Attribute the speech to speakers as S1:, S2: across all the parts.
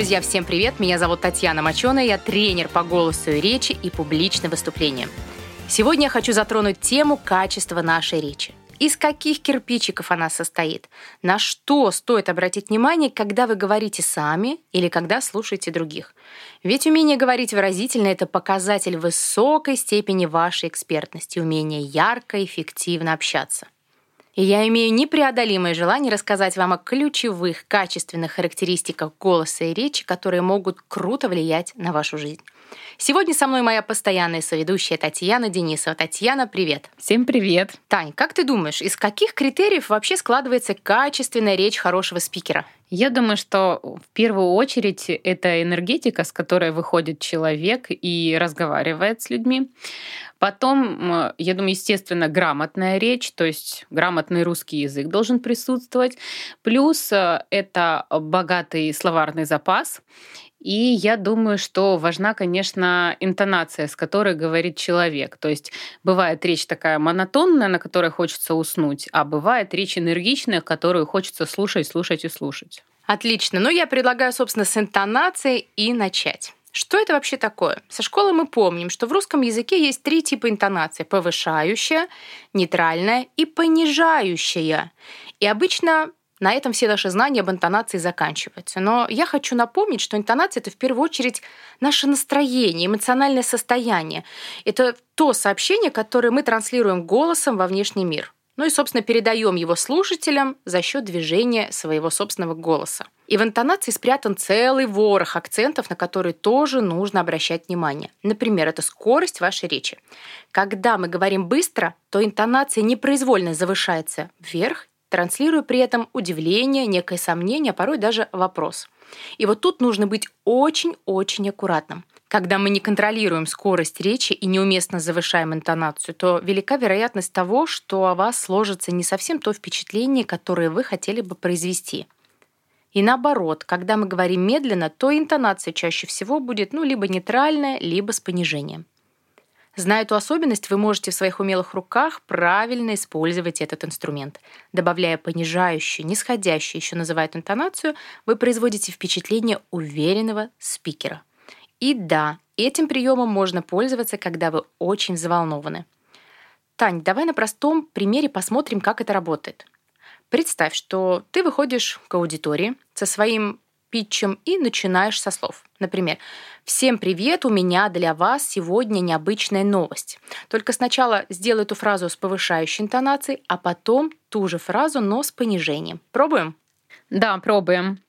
S1: Друзья, всем привет! Меня зовут Татьяна Моченая, я тренер по голосу и речи и публичным выступлениям. Сегодня я хочу затронуть тему качества нашей речи. Из каких кирпичиков она состоит? На что стоит обратить внимание, когда вы говорите сами или когда слушаете других? Ведь умение говорить выразительно – это показатель высокой степени вашей экспертности, умение ярко и эффективно общаться – и я имею непреодолимое желание рассказать вам о ключевых качественных характеристиках голоса и речи, которые могут круто влиять на вашу жизнь. Сегодня со мной моя постоянная соведущая Татьяна Денисова. Татьяна, привет.
S2: Всем привет.
S1: Тань, как ты думаешь, из каких критериев вообще складывается качественная речь хорошего спикера?
S2: Я думаю, что в первую очередь это энергетика, с которой выходит человек и разговаривает с людьми. Потом, я думаю, естественно, грамотная речь, то есть грамотный русский язык должен присутствовать. Плюс э, это богатый словарный запас. И я думаю, что важна, конечно, интонация, с которой говорит человек. То есть бывает речь такая монотонная, на которой хочется уснуть, а бывает речь энергичная, которую хочется слушать, слушать и слушать.
S1: Отлично. Ну, я предлагаю, собственно, с интонацией и начать. Что это вообще такое? Со школы мы помним, что в русском языке есть три типа интонации. Повышающая, нейтральная и понижающая. И обычно на этом все наши знания об интонации заканчиваются. Но я хочу напомнить, что интонация — это в первую очередь наше настроение, эмоциональное состояние. Это то сообщение, которое мы транслируем голосом во внешний мир. Ну и, собственно, передаем его слушателям за счет движения своего собственного голоса. И в интонации спрятан целый ворох акцентов, на которые тоже нужно обращать внимание. Например, это скорость вашей речи. Когда мы говорим быстро, то интонация непроизвольно завышается вверх транслируя при этом удивление, некое сомнение, а порой даже вопрос. И вот тут нужно быть очень-очень аккуратным. Когда мы не контролируем скорость речи и неуместно завышаем интонацию, то велика вероятность того, что о вас сложится не совсем то впечатление, которое вы хотели бы произвести. И наоборот, когда мы говорим медленно, то интонация чаще всего будет ну, либо нейтральная, либо с понижением. Зная эту особенность, вы можете в своих умелых руках правильно использовать этот инструмент. Добавляя понижающую, нисходящую, еще называют интонацию, вы производите впечатление уверенного спикера. И да, этим приемом можно пользоваться, когда вы очень взволнованы. Тань, давай на простом примере посмотрим, как это работает. Представь, что ты выходишь к аудитории со своим питчем и начинаешь со слов. Например, «Всем привет, у меня для вас сегодня необычная новость». Только сначала сделай эту фразу с повышающей интонацией, а потом ту же фразу, но с понижением. Пробуем?
S2: Да, пробуем.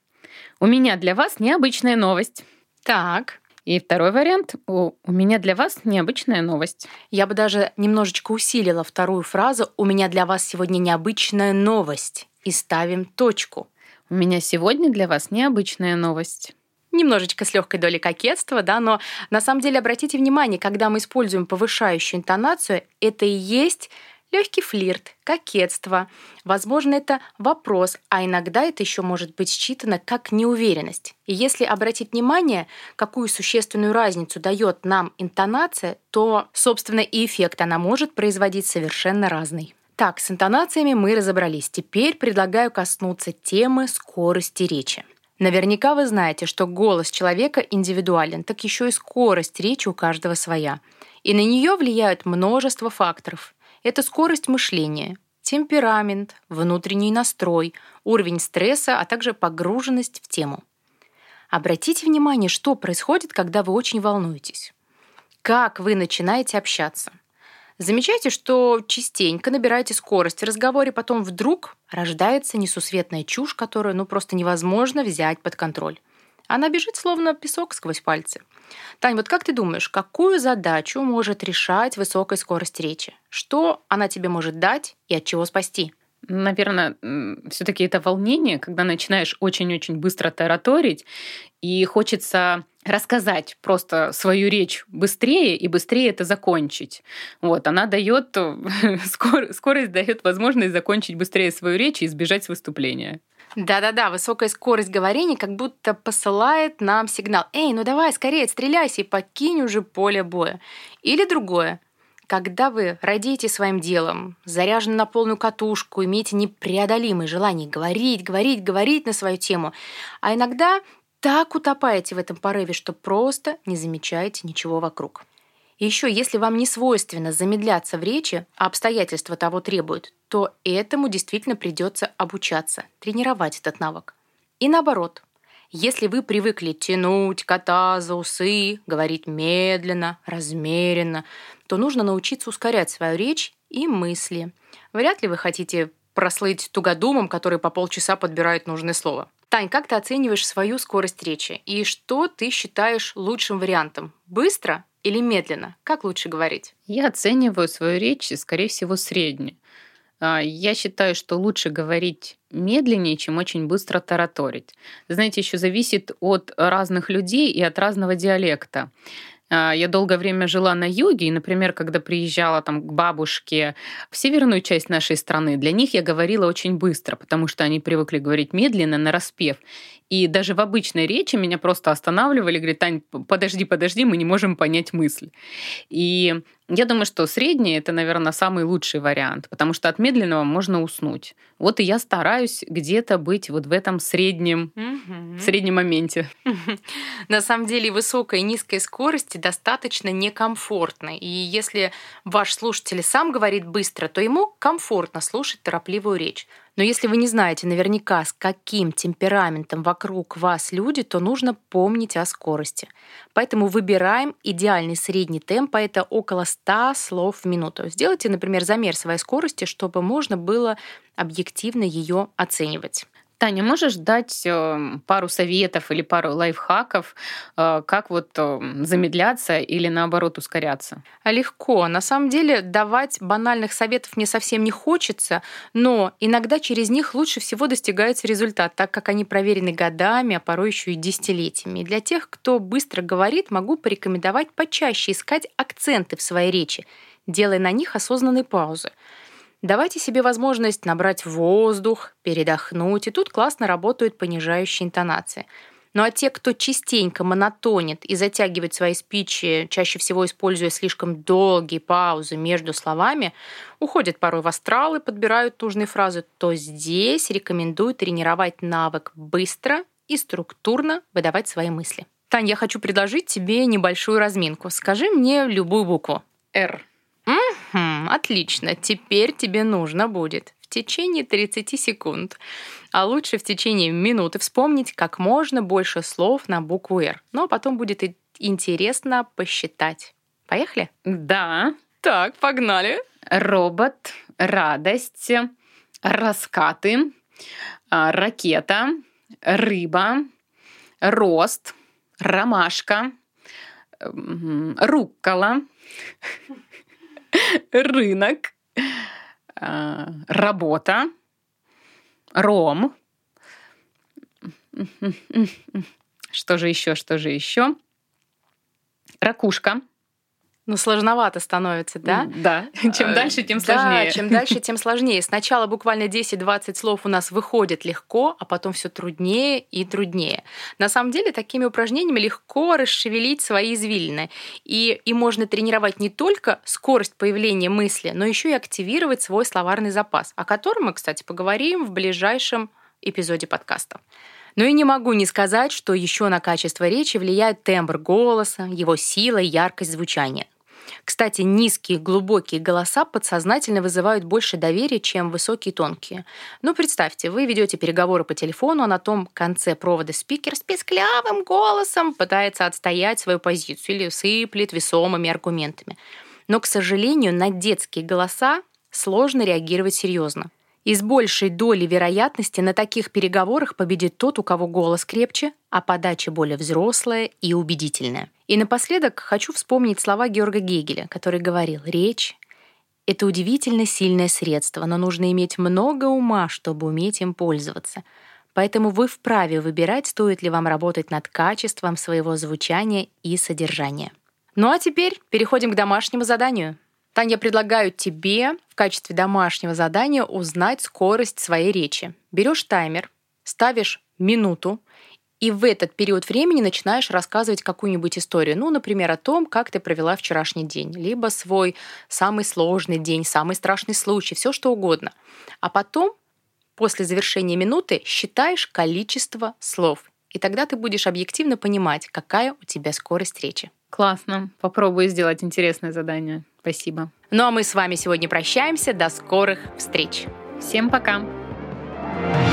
S2: У меня для вас необычная новость.
S1: Так.
S2: И второй вариант. У, у меня для вас необычная новость.
S1: Я бы даже немножечко усилила вторую фразу «У меня для вас сегодня необычная новость» и ставим точку.
S2: У меня сегодня для вас необычная новость
S1: немножечко с легкой долей кокетства, да, но на самом деле обратите внимание, когда мы используем повышающую интонацию, это и есть легкий флирт, кокетство. Возможно, это вопрос, а иногда это еще может быть считано как неуверенность. И если обратить внимание, какую существенную разницу дает нам интонация, то, собственно, и эффект она может производить совершенно разный. Так, с интонациями мы разобрались. Теперь предлагаю коснуться темы скорости речи. Наверняка вы знаете, что голос человека индивидуален, так еще и скорость речи у каждого своя. И на нее влияют множество факторов. Это скорость мышления, темперамент, внутренний настрой, уровень стресса, а также погруженность в тему. Обратите внимание, что происходит, когда вы очень волнуетесь. Как вы начинаете общаться. Замечайте, что частенько набираете скорость в разговоре, потом вдруг рождается несусветная чушь, которую ну просто невозможно взять под контроль. Она бежит словно песок сквозь пальцы. Тань, вот как ты думаешь, какую задачу может решать высокая скорость речи? Что она тебе может дать и от чего спасти?
S2: Наверное, все-таки это волнение, когда начинаешь очень-очень быстро тараторить, и хочется рассказать просто свою речь быстрее и быстрее это закончить. Вот, она дает, скорость дает возможность закончить быстрее свою речь и избежать выступления.
S1: Да-да-да, высокая скорость говорения как будто посылает нам сигнал. Эй, ну давай, скорее стреляйся и покинь уже поле боя. Или другое. Когда вы родите своим делом, заряжены на полную катушку, имеете непреодолимое желание говорить, говорить, говорить на свою тему, а иногда так утопаете в этом порыве, что просто не замечаете ничего вокруг. Еще, если вам не свойственно замедляться в речи, а обстоятельства того требуют, то этому действительно придется обучаться, тренировать этот навык. И наоборот, если вы привыкли тянуть кота за усы, говорить медленно, размеренно, то нужно научиться ускорять свою речь и мысли. Вряд ли вы хотите прослыть тугодумом, который по полчаса подбирает нужное слово. Тань, как ты оцениваешь свою скорость речи? И что ты считаешь лучшим вариантом? Быстро или медленно? Как лучше говорить?
S2: Я оцениваю свою речь, скорее всего, средней. А, я считаю, что лучше говорить медленнее, чем очень быстро тараторить. Знаете, еще зависит от разных людей и от разного диалекта. А, я долгое время жила на юге, и, например, когда приезжала там к бабушке в северную часть нашей страны, для них я говорила очень быстро, потому что они привыкли говорить медленно, на распев. И даже в обычной речи меня просто останавливали, говорят, Тань, подожди, подожди, мы не можем понять мысль. И я думаю, что средний это, наверное, самый лучший вариант, потому что от медленного можно уснуть. Вот и я стараюсь где-то быть вот в этом среднем, угу. среднем моменте.
S1: На самом деле высокая и низкая скорости достаточно некомфортны. И если ваш слушатель сам говорит быстро, то ему комфортно слушать торопливую речь. Но если вы не знаете наверняка, с каким темпераментом вокруг вас люди, то нужно помнить о скорости. Поэтому выбираем идеальный средний темп, а это около 100 слов в минуту. Сделайте, например, замер своей скорости, чтобы можно было объективно ее оценивать.
S2: Таня, можешь дать эм, пару советов или пару лайфхаков, э, как вот эм, замедляться или наоборот ускоряться?
S1: Легко. На самом деле давать банальных советов мне совсем не хочется, но иногда через них лучше всего достигается результат, так как они проверены годами, а порой еще и десятилетиями. Для тех, кто быстро говорит, могу порекомендовать почаще искать акценты в своей речи, делая на них осознанные паузы. Давайте себе возможность набрать воздух, передохнуть, и тут классно работают понижающие интонации. Ну а те, кто частенько монотонит и затягивает свои спичи, чаще всего используя слишком долгие паузы между словами, уходят порой в астрал и подбирают нужные фразы, то здесь рекомендую тренировать навык быстро и структурно выдавать свои мысли. Таня, я хочу предложить тебе небольшую разминку. Скажи мне любую букву.
S2: «Р».
S1: Угу, отлично. Теперь тебе нужно будет в течение 30 секунд, а лучше в течение минуты вспомнить как можно больше слов на букву «Р». Но потом будет интересно посчитать. Поехали?
S2: Да.
S1: Так, погнали.
S2: Робот, радость, раскаты, а, ракета, рыба, рост, ромашка, руккола, рынок, а, работа, ром. Что же еще, что же еще? Ракушка.
S1: Ну, сложновато становится, да?
S2: Да. Чем э, дальше, тем сложнее.
S1: Да, чем дальше, тем сложнее. Сначала буквально 10-20 слов у нас выходит легко, а потом все труднее и труднее. На самом деле, такими упражнениями легко расшевелить свои извилины. И, и можно тренировать не только скорость появления мысли, но еще и активировать свой словарный запас, о котором мы, кстати, поговорим в ближайшем эпизоде подкаста. Но и не могу не сказать, что еще на качество речи влияет тембр голоса, его сила и яркость звучания. Кстати, низкие, глубокие голоса подсознательно вызывают больше доверия, чем высокие, тонкие. Ну, представьте, вы ведете переговоры по телефону, а на том конце провода спикер с песклявым голосом пытается отстоять свою позицию или сыплет весомыми аргументами. Но, к сожалению, на детские голоса сложно реагировать серьезно. И с большей долей вероятности на таких переговорах победит тот, у кого голос крепче, а подача более взрослая и убедительная. И напоследок хочу вспомнить слова Георга Гегеля, который говорил «Речь — это удивительно сильное средство, но нужно иметь много ума, чтобы уметь им пользоваться. Поэтому вы вправе выбирать, стоит ли вам работать над качеством своего звучания и содержания. Ну а теперь переходим к домашнему заданию — Таня, я предлагаю тебе в качестве домашнего задания узнать скорость своей речи. Берешь таймер, ставишь минуту, и в этот период времени начинаешь рассказывать какую-нибудь историю. Ну, например, о том, как ты провела вчерашний день, либо свой самый сложный день, самый страшный случай, все что угодно. А потом, после завершения минуты, считаешь количество слов И тогда ты будешь объективно понимать, какая у тебя скорость речи.
S2: Классно. Попробую сделать интересное задание. Спасибо.
S1: Ну а мы с вами сегодня прощаемся. До скорых встреч.
S2: Всем пока. thank